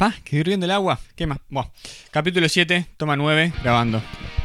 Pa, que hirviendo el agua. ¿Qué más? Buah. Capítulo 7, toma 9, grabando.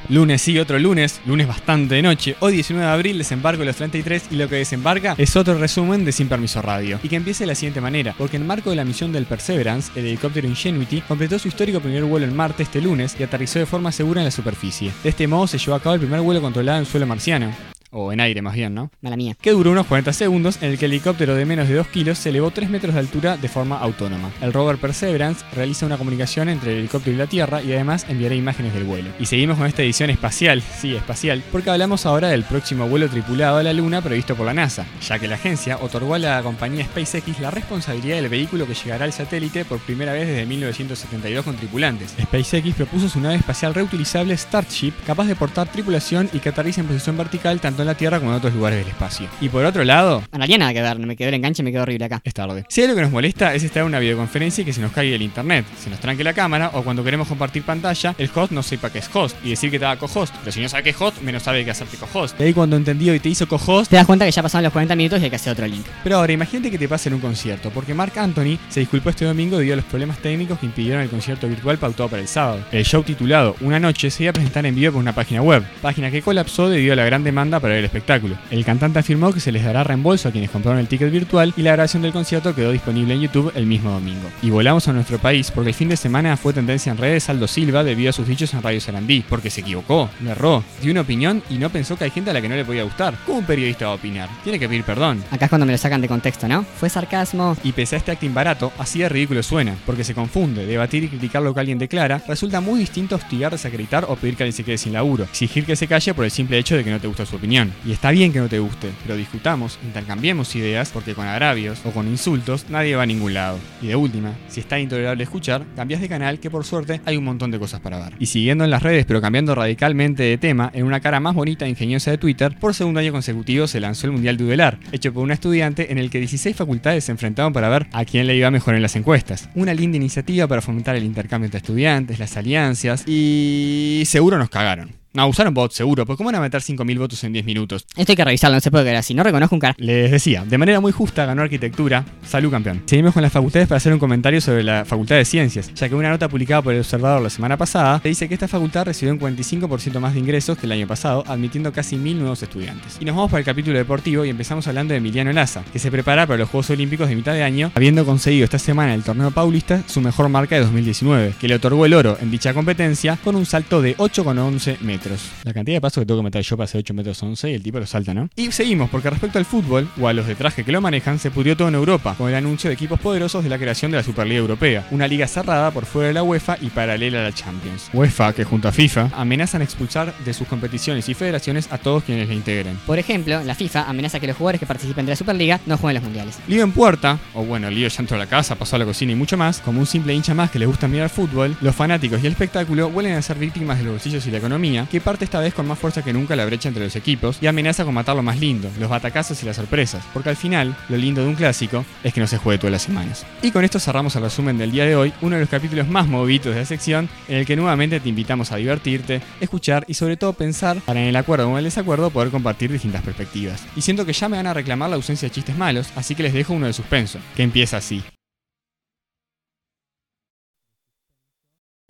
Lunes sí, otro lunes, lunes bastante de noche. Hoy 19 de abril desembarco los 33 y lo que desembarca es otro resumen de Sin Permiso Radio. Y que empiece de la siguiente manera, porque en marco de la misión del Perseverance, el helicóptero Ingenuity completó su histórico primer vuelo en Marte este lunes y aterrizó de forma segura en la superficie. De este modo se llevó a cabo el primer vuelo controlado en suelo marciano o en aire más bien, ¿no? Mala mía. Que duró unos 40 segundos en el que el helicóptero de menos de 2 kilos se elevó 3 metros de altura de forma autónoma. El rover Perseverance realiza una comunicación entre el helicóptero y la Tierra y además enviará imágenes del vuelo. Y seguimos con esta edición espacial, sí, espacial, porque hablamos ahora del próximo vuelo tripulado a la Luna previsto por la NASA, ya que la agencia otorgó a la compañía SpaceX la responsabilidad del vehículo que llegará al satélite por primera vez desde 1972 con tripulantes. SpaceX propuso su nave espacial reutilizable Starship, capaz de portar tripulación y que aterriza en posición vertical tanto en la Tierra como en otros lugares del espacio. Y por otro lado, En realidad nada que ver, me quedó el enganche y me quedó horrible acá. es tarde. Si hay algo que nos molesta es estar en una videoconferencia y que se nos caiga el internet, se nos tranque la cámara o cuando queremos compartir pantalla, el host no sepa que es host y decir que te haga co-host. Pero si no sabe que es host, menos sabe que hacerte co-host. Y ahí cuando entendió y te hizo co-host, Te das cuenta que ya pasaron los 40 minutos y hay que hacer otro link. pero ahora imagínate que te pase en un concierto, porque Mark Anthony se disculpó este domingo debido a los problemas técnicos que impidieron el concierto virtual pautado para el sábado. El show titulado Una noche se iba a presentar en vivo por una página web, página que colapsó debido a la gran demanda para ver el espectáculo. El cantante afirmó que se les dará reembolso a quienes compraron el ticket virtual y la grabación del concierto quedó disponible en YouTube el mismo domingo. Y volamos a nuestro país porque el fin de semana fue tendencia en redes Aldo Silva debido a sus dichos en Radio Sarandí, porque se equivocó, le erró, dio una opinión y no pensó que hay gente a la que no le podía gustar. ¿Cómo un periodista va a opinar? Tiene que pedir perdón. Acá es cuando me lo sacan de contexto, ¿no? Fue sarcasmo. Y pese a este acting barato, así de ridículo suena, porque se confunde, debatir y criticar lo que alguien declara, resulta muy distinto a hostigar, desacreditar o pedir que alguien se quede sin laburo, exigir que se calle por el simple hecho de que no te gusta su opinión. Y está bien que no te guste, pero discutamos, intercambiemos ideas, porque con agravios o con insultos nadie va a ningún lado. Y de última, si está intolerable escuchar, cambias de canal que por suerte hay un montón de cosas para ver. Y siguiendo en las redes, pero cambiando radicalmente de tema, en una cara más bonita e ingeniosa de Twitter, por segundo año consecutivo se lanzó el Mundial Dudelar, hecho por una estudiante en el que 16 facultades se enfrentaban para ver a quién le iba mejor en las encuestas. Una linda iniciativa para fomentar el intercambio entre estudiantes, las alianzas y seguro nos cagaron. No, usaron bots, seguro, porque ¿cómo van a meter 5.000 votos en 10 minutos? Esto hay que revisarlo, no se puede quedar así. No reconozco un cara. Les decía, de manera muy justa ganó arquitectura. Salud campeón. Seguimos con las facultades para hacer un comentario sobre la Facultad de Ciencias, ya que una nota publicada por el Observador la semana pasada te dice que esta facultad recibió un 45% más de ingresos que el año pasado, admitiendo casi 1.000 nuevos estudiantes. Y nos vamos para el capítulo deportivo y empezamos hablando de Emiliano Laza, que se prepara para los Juegos Olímpicos de mitad de año, habiendo conseguido esta semana en el torneo paulista su mejor marca de 2019, que le otorgó el oro en dicha competencia con un salto de 8,11 metros. La cantidad de pasos que tengo que meter yo para hacer 8 metros 11 y el tipo lo salta, ¿no? Y seguimos, porque respecto al fútbol, o a los de traje que lo manejan, se pudrió todo en Europa, con el anuncio de equipos poderosos de la creación de la Superliga Europea, una liga cerrada por fuera de la UEFA y paralela a la Champions. UEFA, que junto a FIFA, amenazan expulsar de sus competiciones y federaciones a todos quienes la integren. Por ejemplo, la FIFA amenaza que los jugadores que participen de la Superliga no jueguen los mundiales. Lío en puerta, o bueno, lío ya entró a la casa, pasó a la cocina y mucho más, como un simple hincha más que le gusta mirar fútbol, los fanáticos y el espectáculo vuelven a ser víctimas de los bolsillos y la economía, que parte esta vez con más fuerza que nunca la brecha entre los equipos y amenaza con matar lo más lindo, los batacazos y las sorpresas, porque al final, lo lindo de un clásico es que no se juegue todas las semanas. Y con esto cerramos el resumen del día de hoy, uno de los capítulos más movidos de la sección, en el que nuevamente te invitamos a divertirte, escuchar y sobre todo pensar para en el acuerdo o en el desacuerdo poder compartir distintas perspectivas. Y siento que ya me van a reclamar la ausencia de chistes malos, así que les dejo uno de suspenso, que empieza así.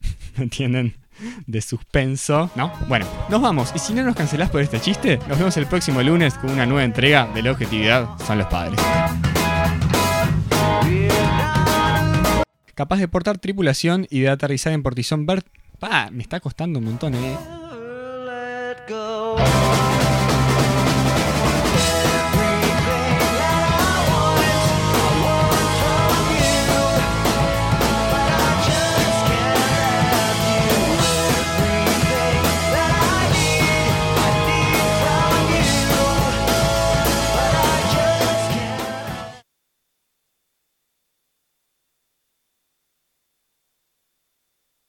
¿Entienden? De suspenso, ¿no? Bueno, nos vamos. Y si no nos cancelás por este chiste, nos vemos el próximo lunes con una nueva entrega de La Objetividad son los padres. Capaz de portar tripulación y de aterrizar en Portizón Bert. Pa, me está costando un montón, eh.